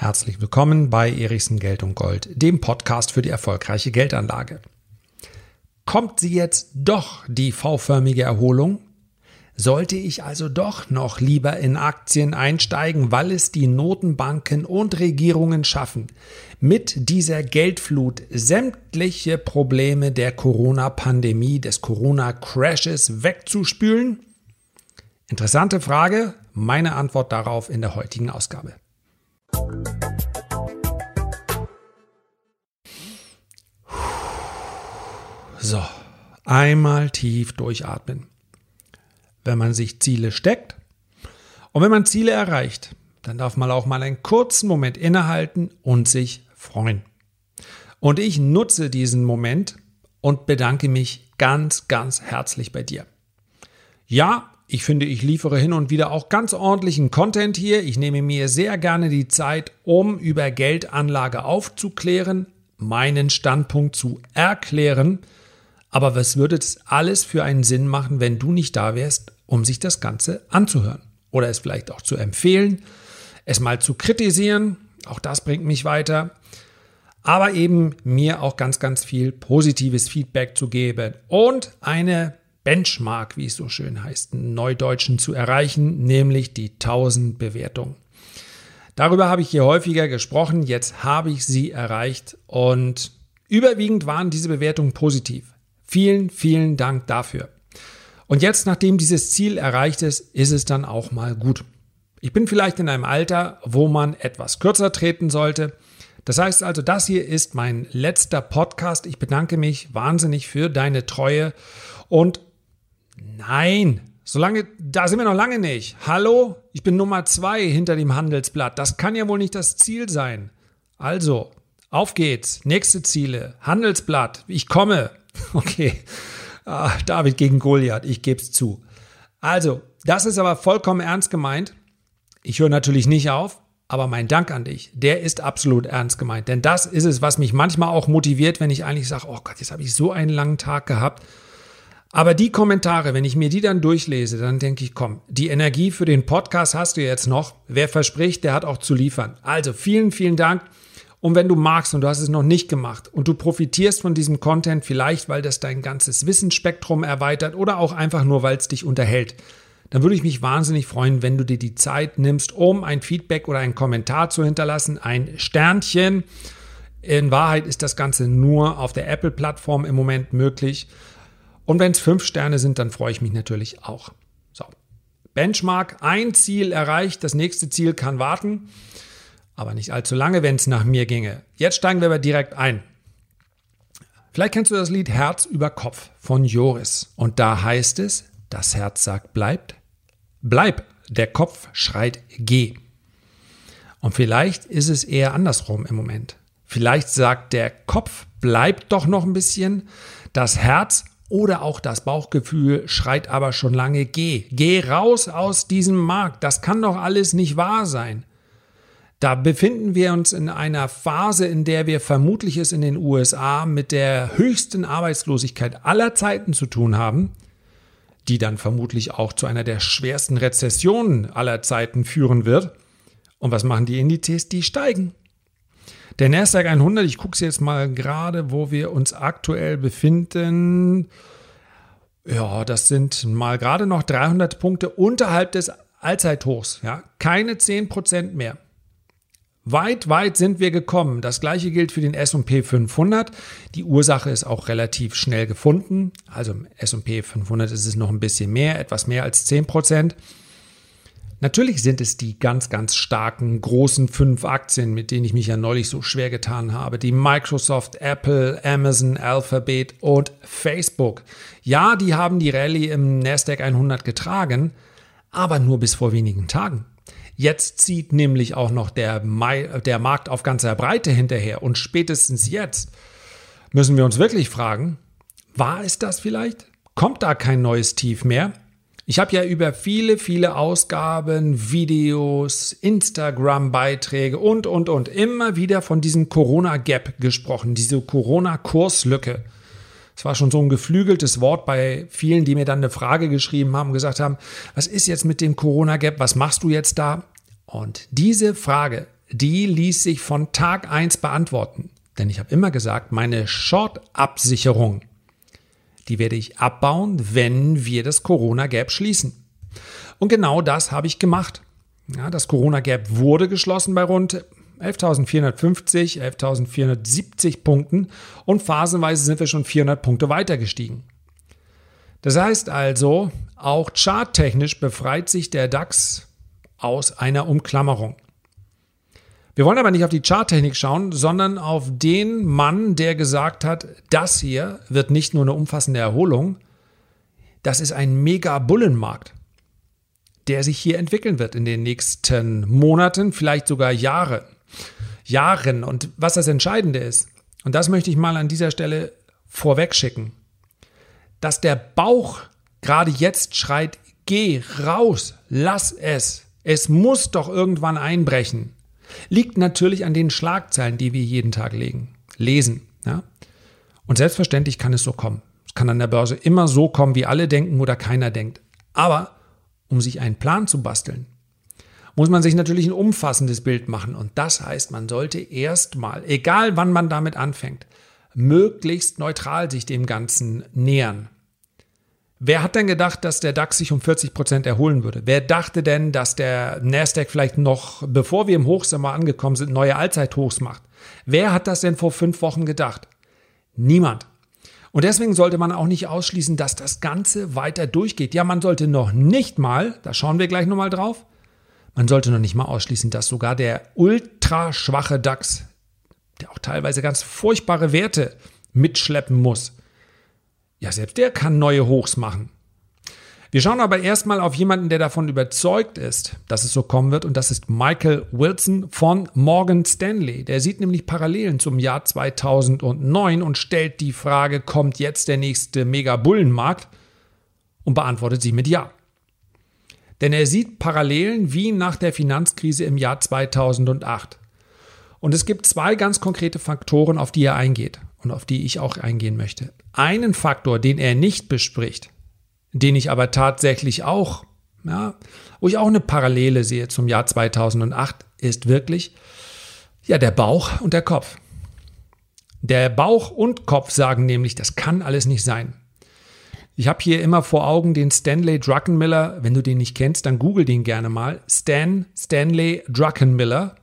Herzlich willkommen bei Erichsen Geld und Gold, dem Podcast für die erfolgreiche Geldanlage. Kommt sie jetzt doch die V-förmige Erholung? Sollte ich also doch noch lieber in Aktien einsteigen, weil es die Notenbanken und Regierungen schaffen, mit dieser Geldflut sämtliche Probleme der Corona-Pandemie, des Corona-Crashes wegzuspülen? Interessante Frage, meine Antwort darauf in der heutigen Ausgabe. So, einmal tief durchatmen. Wenn man sich Ziele steckt und wenn man Ziele erreicht, dann darf man auch mal einen kurzen Moment innehalten und sich freuen. Und ich nutze diesen Moment und bedanke mich ganz, ganz herzlich bei dir. Ja, ich finde, ich liefere hin und wieder auch ganz ordentlichen Content hier. Ich nehme mir sehr gerne die Zeit, um über Geldanlage aufzuklären, meinen Standpunkt zu erklären. Aber was würde es alles für einen Sinn machen, wenn du nicht da wärst, um sich das Ganze anzuhören? Oder es vielleicht auch zu empfehlen, es mal zu kritisieren. Auch das bringt mich weiter. Aber eben mir auch ganz, ganz viel positives Feedback zu geben und eine Benchmark, wie es so schön heißt, einen Neudeutschen zu erreichen, nämlich die 1000 Bewertungen. Darüber habe ich hier häufiger gesprochen, jetzt habe ich sie erreicht und überwiegend waren diese Bewertungen positiv. Vielen, vielen Dank dafür. Und jetzt, nachdem dieses Ziel erreicht ist, ist es dann auch mal gut. Ich bin vielleicht in einem Alter, wo man etwas kürzer treten sollte. Das heißt also, das hier ist mein letzter Podcast. Ich bedanke mich wahnsinnig für deine Treue und Nein, solange, da sind wir noch lange nicht. Hallo, ich bin Nummer zwei hinter dem Handelsblatt. Das kann ja wohl nicht das Ziel sein. Also, auf geht's. Nächste Ziele. Handelsblatt. Ich komme. Okay. Ah, David gegen Goliath. Ich geb's zu. Also, das ist aber vollkommen ernst gemeint. Ich höre natürlich nicht auf, aber mein Dank an dich, der ist absolut ernst gemeint. Denn das ist es, was mich manchmal auch motiviert, wenn ich eigentlich sage, oh Gott, jetzt habe ich so einen langen Tag gehabt. Aber die Kommentare, wenn ich mir die dann durchlese, dann denke ich, komm, die Energie für den Podcast hast du jetzt noch. Wer verspricht, der hat auch zu liefern. Also vielen, vielen Dank. Und wenn du magst und du hast es noch nicht gemacht und du profitierst von diesem Content, vielleicht weil das dein ganzes Wissensspektrum erweitert oder auch einfach nur, weil es dich unterhält, dann würde ich mich wahnsinnig freuen, wenn du dir die Zeit nimmst, um ein Feedback oder einen Kommentar zu hinterlassen, ein Sternchen. In Wahrheit ist das Ganze nur auf der Apple-Plattform im Moment möglich. Und wenn es fünf Sterne sind, dann freue ich mich natürlich auch. So. Benchmark, ein Ziel erreicht, das nächste Ziel kann warten, aber nicht allzu lange, wenn es nach mir ginge. Jetzt steigen wir aber direkt ein. Vielleicht kennst du das Lied Herz über Kopf von Joris. Und da heißt es, das Herz sagt bleibt, bleib, der Kopf schreit geh. Und vielleicht ist es eher andersrum im Moment. Vielleicht sagt der Kopf, bleib doch noch ein bisschen, das Herz oder auch das Bauchgefühl schreit aber schon lange, geh, geh raus aus diesem Markt, das kann doch alles nicht wahr sein. Da befinden wir uns in einer Phase, in der wir vermutlich es in den USA mit der höchsten Arbeitslosigkeit aller Zeiten zu tun haben, die dann vermutlich auch zu einer der schwersten Rezessionen aller Zeiten führen wird. Und was machen die Indizes? Die steigen. Der Nasdaq 100, ich gucke es jetzt mal gerade, wo wir uns aktuell befinden. Ja, das sind mal gerade noch 300 Punkte unterhalb des Allzeithochs. Ja, keine 10% mehr. Weit, weit sind wir gekommen. Das gleiche gilt für den S&P 500. Die Ursache ist auch relativ schnell gefunden. Also im S&P 500 ist es noch ein bisschen mehr, etwas mehr als 10 Prozent. Natürlich sind es die ganz, ganz starken großen fünf Aktien, mit denen ich mich ja neulich so schwer getan habe. Die Microsoft, Apple, Amazon, Alphabet und Facebook. Ja, die haben die Rallye im Nasdaq 100 getragen, aber nur bis vor wenigen Tagen. Jetzt zieht nämlich auch noch der, der Markt auf ganzer Breite hinterher und spätestens jetzt müssen wir uns wirklich fragen, war es das vielleicht? Kommt da kein neues Tief mehr? Ich habe ja über viele, viele Ausgaben, Videos, Instagram-Beiträge und, und, und immer wieder von diesem Corona-Gap gesprochen, diese Corona-Kurslücke. Es war schon so ein geflügeltes Wort bei vielen, die mir dann eine Frage geschrieben haben gesagt haben, was ist jetzt mit dem Corona-Gap, was machst du jetzt da? Und diese Frage die ließ sich von Tag 1 beantworten. Denn ich habe immer gesagt, meine Short-Absicherung, die werde ich abbauen, wenn wir das Corona-Gap schließen. Und genau das habe ich gemacht. Ja, das Corona-Gap wurde geschlossen bei rund 11.450, 11.470 Punkten und phasenweise sind wir schon 400 Punkte weiter gestiegen. Das heißt also, auch charttechnisch befreit sich der DAX aus einer Umklammerung. Wir wollen aber nicht auf die Charttechnik schauen, sondern auf den Mann, der gesagt hat, das hier wird nicht nur eine umfassende Erholung, das ist ein Mega-Bullenmarkt, der sich hier entwickeln wird in den nächsten Monaten, vielleicht sogar Jahre. Jahren. Und was das Entscheidende ist, und das möchte ich mal an dieser Stelle vorweg schicken, dass der Bauch gerade jetzt schreit, geh raus, lass es. Es muss doch irgendwann einbrechen. Liegt natürlich an den Schlagzeilen, die wir jeden Tag legen, lesen. Ja? Und selbstverständlich kann es so kommen. Es kann an der Börse immer so kommen, wie alle denken oder keiner denkt. Aber um sich einen Plan zu basteln, muss man sich natürlich ein umfassendes Bild machen. Und das heißt, man sollte erstmal, egal wann man damit anfängt, möglichst neutral sich dem Ganzen nähern. Wer hat denn gedacht, dass der DAX sich um 40 Prozent erholen würde? Wer dachte denn, dass der Nasdaq vielleicht noch, bevor wir im Hochsommer angekommen sind, neue Allzeithochs macht? Wer hat das denn vor fünf Wochen gedacht? Niemand. Und deswegen sollte man auch nicht ausschließen, dass das Ganze weiter durchgeht. Ja, man sollte noch nicht mal, da schauen wir gleich nochmal drauf, man sollte noch nicht mal ausschließen, dass sogar der ultra schwache DAX, der auch teilweise ganz furchtbare Werte mitschleppen muss, ja, selbst der kann neue Hochs machen. Wir schauen aber erstmal auf jemanden, der davon überzeugt ist, dass es so kommen wird, und das ist Michael Wilson von Morgan Stanley. Der sieht nämlich Parallelen zum Jahr 2009 und stellt die Frage, kommt jetzt der nächste Mega-Bullenmarkt? Und beantwortet sie mit Ja. Denn er sieht Parallelen wie nach der Finanzkrise im Jahr 2008. Und es gibt zwei ganz konkrete Faktoren, auf die er eingeht und auf die ich auch eingehen möchte. Einen Faktor, den er nicht bespricht, den ich aber tatsächlich auch, ja, wo ich auch eine Parallele sehe zum Jahr 2008, ist wirklich, ja, der Bauch und der Kopf. Der Bauch und Kopf sagen nämlich, das kann alles nicht sein. Ich habe hier immer vor Augen den Stanley Druckenmiller. Wenn du den nicht kennst, dann google den gerne mal. Stan Stanley Druckenmiller.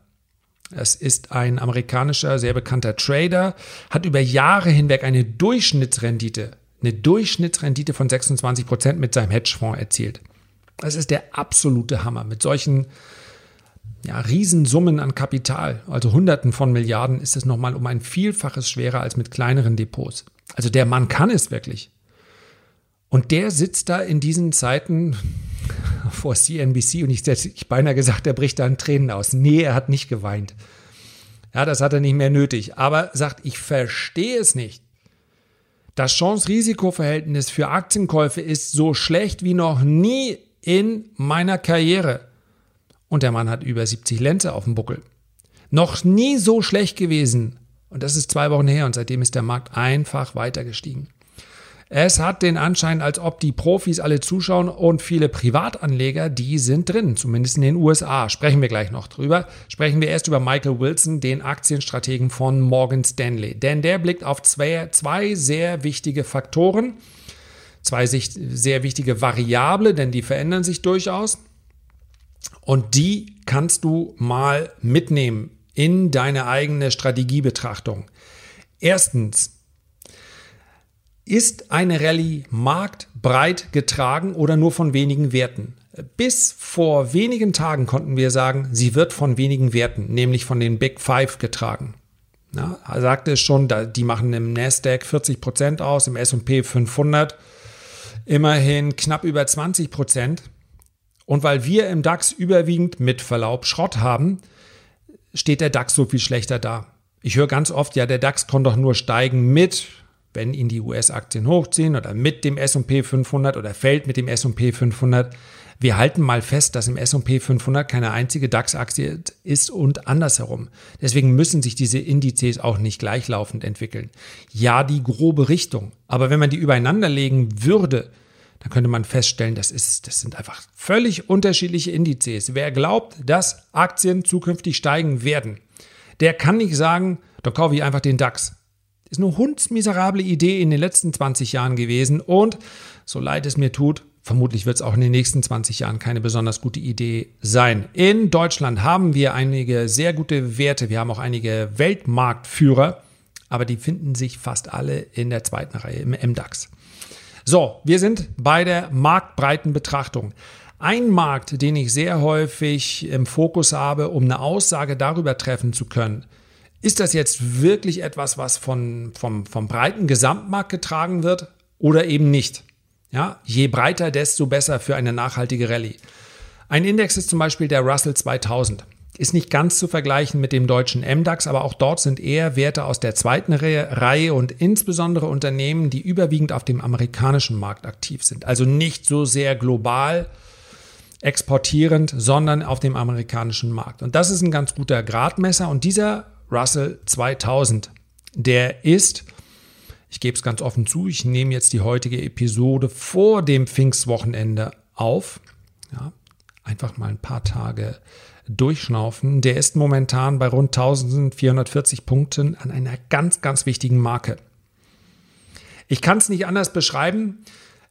Es ist ein amerikanischer, sehr bekannter Trader, hat über Jahre hinweg eine Durchschnittsrendite, eine Durchschnittsrendite von 26 Prozent mit seinem Hedgefonds erzielt. Das ist der absolute Hammer. Mit solchen ja, Riesensummen an Kapital, also Hunderten von Milliarden, ist es nochmal um ein Vielfaches schwerer als mit kleineren Depots. Also der Mann kann es wirklich. Und der sitzt da in diesen Zeiten vor CNBC und ich hätte beinahe gesagt, er bricht da in Tränen aus. Nee, er hat nicht geweint. Ja, das hat er nicht mehr nötig. Aber sagt, ich verstehe es nicht. Das Chance-Risiko-Verhältnis für Aktienkäufe ist so schlecht wie noch nie in meiner Karriere. Und der Mann hat über 70 Lenze auf dem Buckel. Noch nie so schlecht gewesen. Und das ist zwei Wochen her und seitdem ist der Markt einfach weiter gestiegen. Es hat den Anschein, als ob die Profis alle zuschauen und viele Privatanleger, die sind drin, zumindest in den USA. Sprechen wir gleich noch drüber. Sprechen wir erst über Michael Wilson, den Aktienstrategen von Morgan Stanley. Denn der blickt auf zwei, zwei sehr wichtige Faktoren, zwei sehr wichtige Variable, denn die verändern sich durchaus. Und die kannst du mal mitnehmen in deine eigene Strategiebetrachtung. Erstens, ist eine Rallye marktbreit getragen oder nur von wenigen Werten? Bis vor wenigen Tagen konnten wir sagen, sie wird von wenigen Werten, nämlich von den Big Five getragen. Ja, er sagte es schon, die machen im Nasdaq 40 Prozent aus, im S&P 500 immerhin knapp über 20 Prozent. Und weil wir im DAX überwiegend mit Verlaub Schrott haben, steht der DAX so viel schlechter da. Ich höre ganz oft, ja, der DAX kann doch nur steigen mit wenn ihn die US-Aktien hochziehen oder mit dem S&P 500 oder fällt mit dem S&P 500. Wir halten mal fest, dass im S&P 500 keine einzige DAX-Aktie ist und andersherum. Deswegen müssen sich diese Indizes auch nicht gleichlaufend entwickeln. Ja, die grobe Richtung. Aber wenn man die übereinander legen würde, dann könnte man feststellen, das, ist, das sind einfach völlig unterschiedliche Indizes. Wer glaubt, dass Aktien zukünftig steigen werden, der kann nicht sagen, dann kaufe ich einfach den DAX. Ist eine hundsmiserable Idee in den letzten 20 Jahren gewesen und so leid es mir tut, vermutlich wird es auch in den nächsten 20 Jahren keine besonders gute Idee sein. In Deutschland haben wir einige sehr gute Werte, wir haben auch einige Weltmarktführer, aber die finden sich fast alle in der zweiten Reihe im MDAX. So, wir sind bei der marktbreiten Betrachtung. Ein Markt, den ich sehr häufig im Fokus habe, um eine Aussage darüber treffen zu können, ist das jetzt wirklich etwas, was von, vom, vom breiten Gesamtmarkt getragen wird oder eben nicht? Ja, je breiter, desto besser für eine nachhaltige Rallye. Ein Index ist zum Beispiel der Russell 2000. Ist nicht ganz zu vergleichen mit dem deutschen MDAX, aber auch dort sind eher Werte aus der zweiten Reihe und insbesondere Unternehmen, die überwiegend auf dem amerikanischen Markt aktiv sind. Also nicht so sehr global exportierend, sondern auf dem amerikanischen Markt. Und das ist ein ganz guter Gradmesser. Und dieser Russell 2000, der ist, ich gebe es ganz offen zu, ich nehme jetzt die heutige Episode vor dem Pfingstwochenende auf. Ja, einfach mal ein paar Tage durchschnaufen. Der ist momentan bei rund 1440 Punkten an einer ganz, ganz wichtigen Marke. Ich kann es nicht anders beschreiben.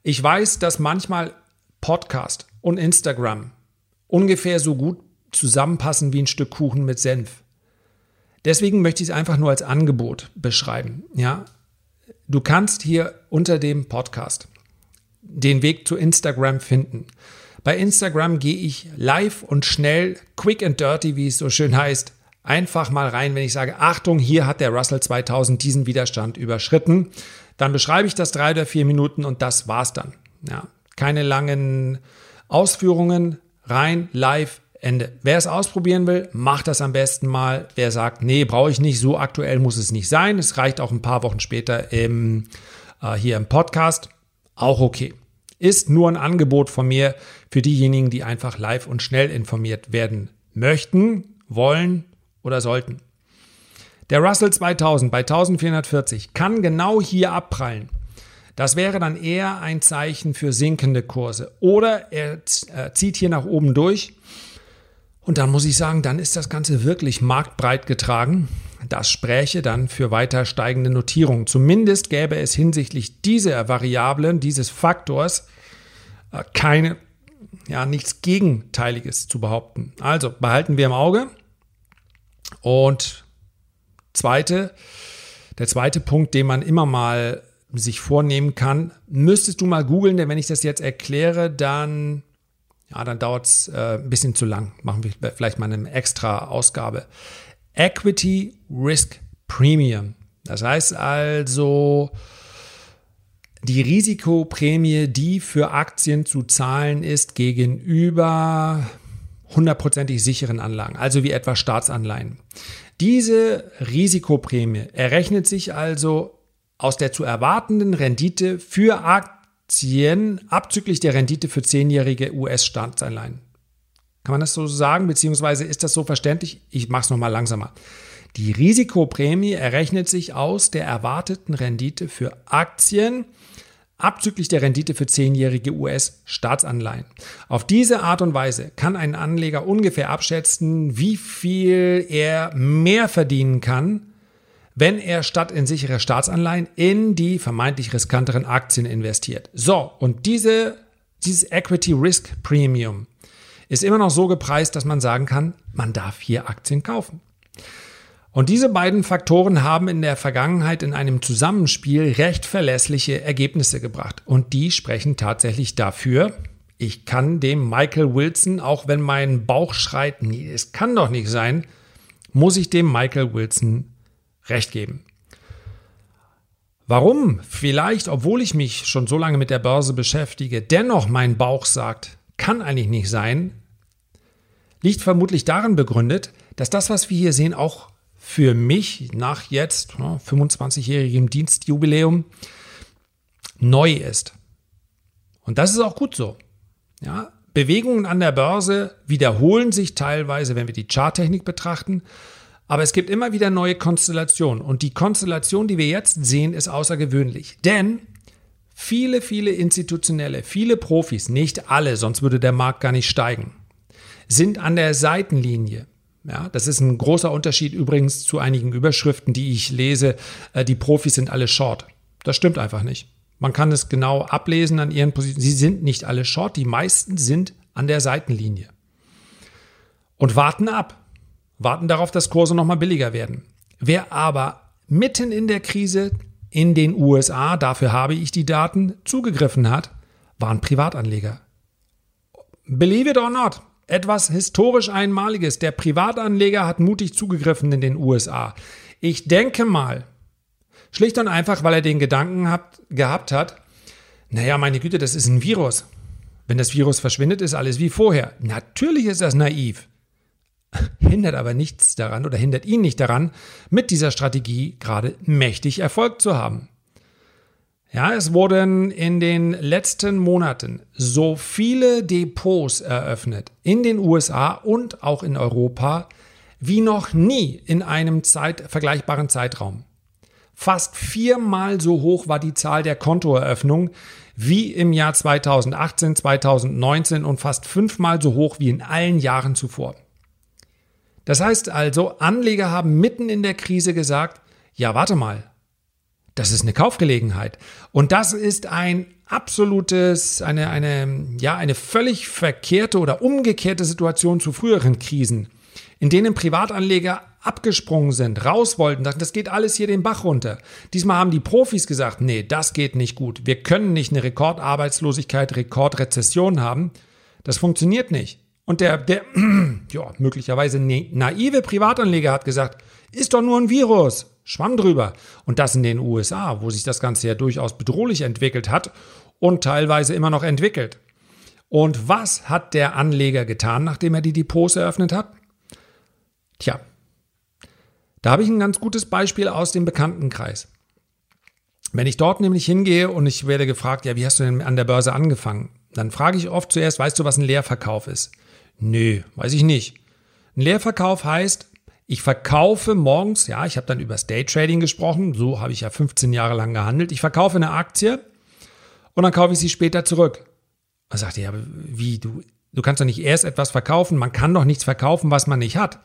Ich weiß, dass manchmal Podcast und Instagram ungefähr so gut zusammenpassen wie ein Stück Kuchen mit Senf. Deswegen möchte ich es einfach nur als Angebot beschreiben. Ja, du kannst hier unter dem Podcast den Weg zu Instagram finden. Bei Instagram gehe ich live und schnell, quick and dirty, wie es so schön heißt, einfach mal rein, wenn ich sage, Achtung, hier hat der Russell 2000 diesen Widerstand überschritten. Dann beschreibe ich das drei oder vier Minuten und das war's dann. Ja, keine langen Ausführungen, rein, live, Ende. Wer es ausprobieren will, macht das am besten mal. Wer sagt, nee, brauche ich nicht, so aktuell muss es nicht sein. Es reicht auch ein paar Wochen später im, äh, hier im Podcast. Auch okay. Ist nur ein Angebot von mir für diejenigen, die einfach live und schnell informiert werden möchten, wollen oder sollten. Der Russell 2000 bei 1440 kann genau hier abprallen. Das wäre dann eher ein Zeichen für sinkende Kurse. Oder er zieht hier nach oben durch. Und dann muss ich sagen, dann ist das Ganze wirklich marktbreit getragen. Das spräche dann für weiter steigende Notierungen. Zumindest gäbe es hinsichtlich dieser Variablen, dieses Faktors, äh, keine, ja, nichts Gegenteiliges zu behaupten. Also behalten wir im Auge. Und zweite, der zweite Punkt, den man immer mal sich vornehmen kann, müsstest du mal googeln, denn wenn ich das jetzt erkläre, dann, ja, dann dauert es äh, ein bisschen zu lang. Machen wir vielleicht mal eine extra Ausgabe. Equity Risk Premium. Das heißt also die Risikoprämie, die für Aktien zu zahlen ist gegenüber hundertprozentig sicheren Anlagen, also wie etwa Staatsanleihen. Diese Risikoprämie errechnet sich also aus der zu erwartenden Rendite für Aktien abzüglich der Rendite für zehnjährige US-Staatsanleihen. Kann man das so sagen, beziehungsweise ist das so verständlich? Ich mache es nochmal langsamer. Die Risikoprämie errechnet sich aus der erwarteten Rendite für Aktien abzüglich der Rendite für zehnjährige US-Staatsanleihen. Auf diese Art und Weise kann ein Anleger ungefähr abschätzen, wie viel er mehr verdienen kann, wenn er statt in sichere Staatsanleihen in die vermeintlich riskanteren Aktien investiert. So, und diese, dieses Equity Risk Premium ist immer noch so gepreist, dass man sagen kann, man darf hier Aktien kaufen. Und diese beiden Faktoren haben in der Vergangenheit in einem Zusammenspiel recht verlässliche Ergebnisse gebracht. Und die sprechen tatsächlich dafür, ich kann dem Michael Wilson, auch wenn mein Bauch schreit, nee, es kann doch nicht sein, muss ich dem Michael Wilson recht geben. Warum? Vielleicht, obwohl ich mich schon so lange mit der Börse beschäftige, dennoch mein Bauch sagt, kann eigentlich nicht sein, liegt vermutlich darin begründet, dass das, was wir hier sehen, auch für mich nach jetzt ne, 25-jährigem Dienstjubiläum neu ist. Und das ist auch gut so. Ja, Bewegungen an der Börse wiederholen sich teilweise, wenn wir die Charttechnik betrachten, aber es gibt immer wieder neue Konstellationen und die Konstellation, die wir jetzt sehen, ist außergewöhnlich. Denn viele, viele institutionelle, viele Profis, nicht alle, sonst würde der Markt gar nicht steigen, sind an der Seitenlinie. Ja, das ist ein großer Unterschied übrigens zu einigen Überschriften, die ich lese. Äh, die Profis sind alle short. Das stimmt einfach nicht. Man kann es genau ablesen an ihren Positionen. Sie sind nicht alle short, die meisten sind an der Seitenlinie. Und warten ab. Warten darauf, dass Kurse nochmal billiger werden. Wer aber mitten in der Krise in den USA, dafür habe ich die Daten, zugegriffen hat, waren Privatanleger. Believe it or not, etwas historisch Einmaliges. Der Privatanleger hat mutig zugegriffen in den USA. Ich denke mal, schlicht und einfach, weil er den Gedanken hat, gehabt hat, naja, meine Güte, das ist ein Virus. Wenn das Virus verschwindet, ist alles wie vorher. Natürlich ist das naiv. Hindert aber nichts daran oder hindert ihn nicht daran, mit dieser Strategie gerade mächtig Erfolg zu haben. Ja, es wurden in den letzten Monaten so viele Depots eröffnet in den USA und auch in Europa wie noch nie in einem Zeit, vergleichbaren Zeitraum. Fast viermal so hoch war die Zahl der Kontoeröffnungen wie im Jahr 2018, 2019 und fast fünfmal so hoch wie in allen Jahren zuvor. Das heißt also, Anleger haben mitten in der Krise gesagt, ja, warte mal, das ist eine Kaufgelegenheit. Und das ist ein absolutes, eine, eine, ja, eine völlig verkehrte oder umgekehrte Situation zu früheren Krisen, in denen Privatanleger abgesprungen sind, raus wollten, dachten, das geht alles hier den Bach runter. Diesmal haben die Profis gesagt, nee, das geht nicht gut. Wir können nicht eine Rekordarbeitslosigkeit, Rekordrezession haben. Das funktioniert nicht. Und der, der ja, möglicherweise naive Privatanleger hat gesagt, ist doch nur ein Virus, schwamm drüber. Und das in den USA, wo sich das Ganze ja durchaus bedrohlich entwickelt hat und teilweise immer noch entwickelt. Und was hat der Anleger getan, nachdem er die Depots eröffnet hat? Tja, da habe ich ein ganz gutes Beispiel aus dem Bekanntenkreis. Wenn ich dort nämlich hingehe und ich werde gefragt, ja, wie hast du denn an der Börse angefangen? Dann frage ich oft zuerst, weißt du, was ein Leerverkauf ist? Nö, weiß ich nicht. Ein Leerverkauf heißt, ich verkaufe morgens, ja, ich habe dann über das Daytrading gesprochen, so habe ich ja 15 Jahre lang gehandelt. Ich verkaufe eine Aktie und dann kaufe ich sie später zurück. Man sagt, ja, wie, du, du kannst doch nicht erst etwas verkaufen, man kann doch nichts verkaufen, was man nicht hat.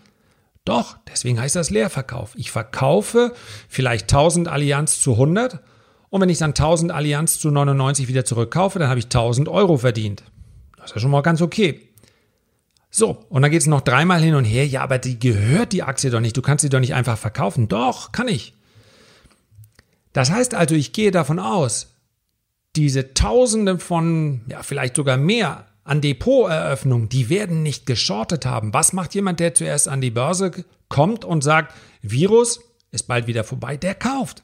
Doch, deswegen heißt das Leerverkauf. Ich verkaufe vielleicht 1000 Allianz zu 100 und wenn ich dann 1000 Allianz zu 99 wieder zurückkaufe, dann habe ich 1000 Euro verdient. Das ist ja schon mal ganz okay. So, und dann geht es noch dreimal hin und her. Ja, aber die gehört die Aktie doch nicht. Du kannst sie doch nicht einfach verkaufen. Doch, kann ich. Das heißt also, ich gehe davon aus, diese Tausende von, ja, vielleicht sogar mehr an Depoteröffnungen, die werden nicht geschortet haben. Was macht jemand, der zuerst an die Börse kommt und sagt, Virus ist bald wieder vorbei, der kauft.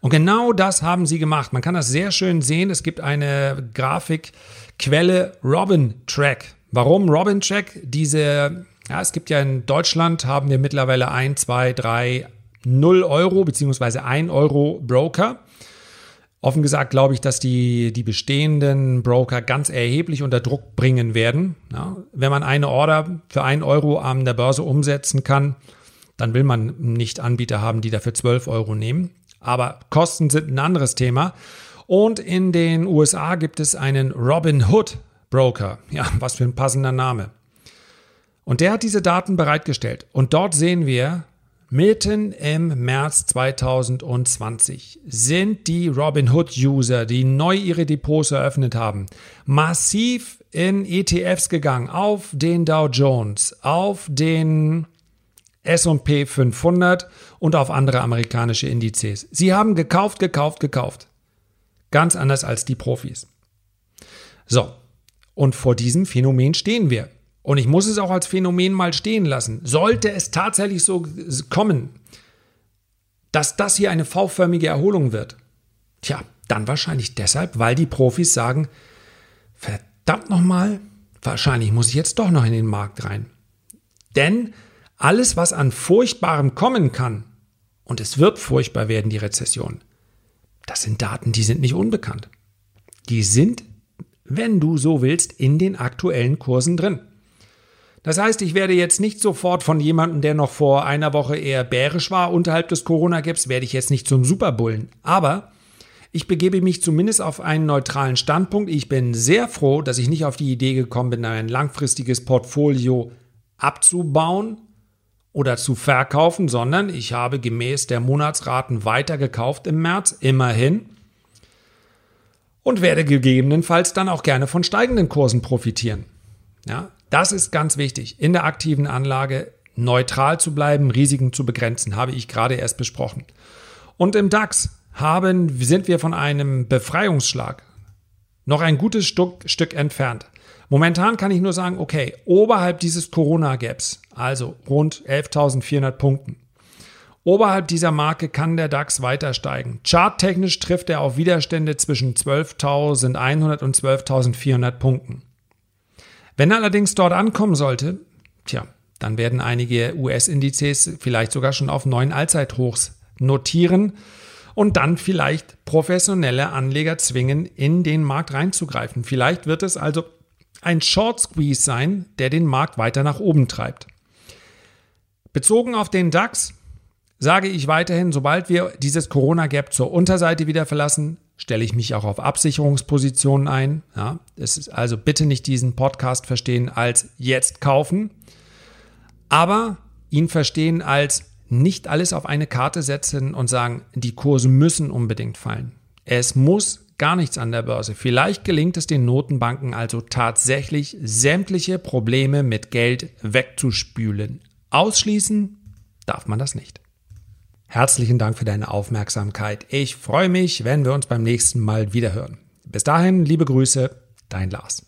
Und genau das haben sie gemacht. Man kann das sehr schön sehen. Es gibt eine Grafikquelle Robin Track. Warum Robin Check? Diese, ja, es gibt ja in Deutschland haben wir mittlerweile 1, 2, 3, 0 Euro beziehungsweise 1 Euro Broker. Offen gesagt glaube ich, dass die, die bestehenden Broker ganz erheblich unter Druck bringen werden. Ja, wenn man eine Order für 1 Euro an der Börse umsetzen kann, dann will man nicht Anbieter haben, die dafür 12 Euro nehmen. Aber Kosten sind ein anderes Thema. Und in den USA gibt es einen Robin Hood Broker. Ja, was für ein passender Name. Und der hat diese Daten bereitgestellt. Und dort sehen wir, mitten im März 2020 sind die Robinhood-User, die neu ihre Depots eröffnet haben, massiv in ETFs gegangen, auf den Dow Jones, auf den SP 500 und auf andere amerikanische Indizes. Sie haben gekauft, gekauft, gekauft. Ganz anders als die Profis. So, und vor diesem Phänomen stehen wir. Und ich muss es auch als Phänomen mal stehen lassen. Sollte es tatsächlich so kommen, dass das hier eine V-förmige Erholung wird, tja, dann wahrscheinlich deshalb, weil die Profis sagen, verdammt nochmal, wahrscheinlich muss ich jetzt doch noch in den Markt rein. Denn alles, was an Furchtbarem kommen kann, und es wird furchtbar werden, die Rezession, das sind Daten, die sind nicht unbekannt. Die sind wenn du so willst, in den aktuellen Kursen drin. Das heißt, ich werde jetzt nicht sofort von jemandem, der noch vor einer Woche eher bärisch war unterhalb des Corona-Gaps, werde ich jetzt nicht zum Superbullen. Aber Ich begebe mich zumindest auf einen neutralen Standpunkt. Ich bin sehr froh, dass ich nicht auf die Idee gekommen bin, ein langfristiges Portfolio abzubauen oder zu verkaufen, sondern ich habe gemäß der Monatsraten weitergekauft im März, immerhin. Und werde gegebenenfalls dann auch gerne von steigenden Kursen profitieren. Ja, das ist ganz wichtig. In der aktiven Anlage neutral zu bleiben, Risiken zu begrenzen, habe ich gerade erst besprochen. Und im DAX haben, sind wir von einem Befreiungsschlag noch ein gutes Stück, Stück entfernt. Momentan kann ich nur sagen, okay, oberhalb dieses Corona-Gaps, also rund 11.400 Punkten, oberhalb dieser Marke kann der DAX weiter steigen. Charttechnisch trifft er auf Widerstände zwischen 12.100 und 12.400 Punkten. Wenn er allerdings dort ankommen sollte, tja, dann werden einige US-Indizes vielleicht sogar schon auf neuen Allzeithochs notieren und dann vielleicht professionelle Anleger zwingen, in den Markt reinzugreifen. Vielleicht wird es also ein Short Squeeze sein, der den Markt weiter nach oben treibt. Bezogen auf den DAX sage ich weiterhin, sobald wir dieses Corona-Gap zur Unterseite wieder verlassen, stelle ich mich auch auf Absicherungspositionen ein. Ja, es ist also bitte nicht diesen Podcast verstehen als jetzt kaufen, aber ihn verstehen als nicht alles auf eine Karte setzen und sagen, die Kurse müssen unbedingt fallen. Es muss gar nichts an der Börse. Vielleicht gelingt es den Notenbanken also tatsächlich, sämtliche Probleme mit Geld wegzuspülen. Ausschließen darf man das nicht. Herzlichen Dank für deine Aufmerksamkeit. Ich freue mich, wenn wir uns beim nächsten Mal wiederhören. Bis dahin, liebe Grüße, dein Lars.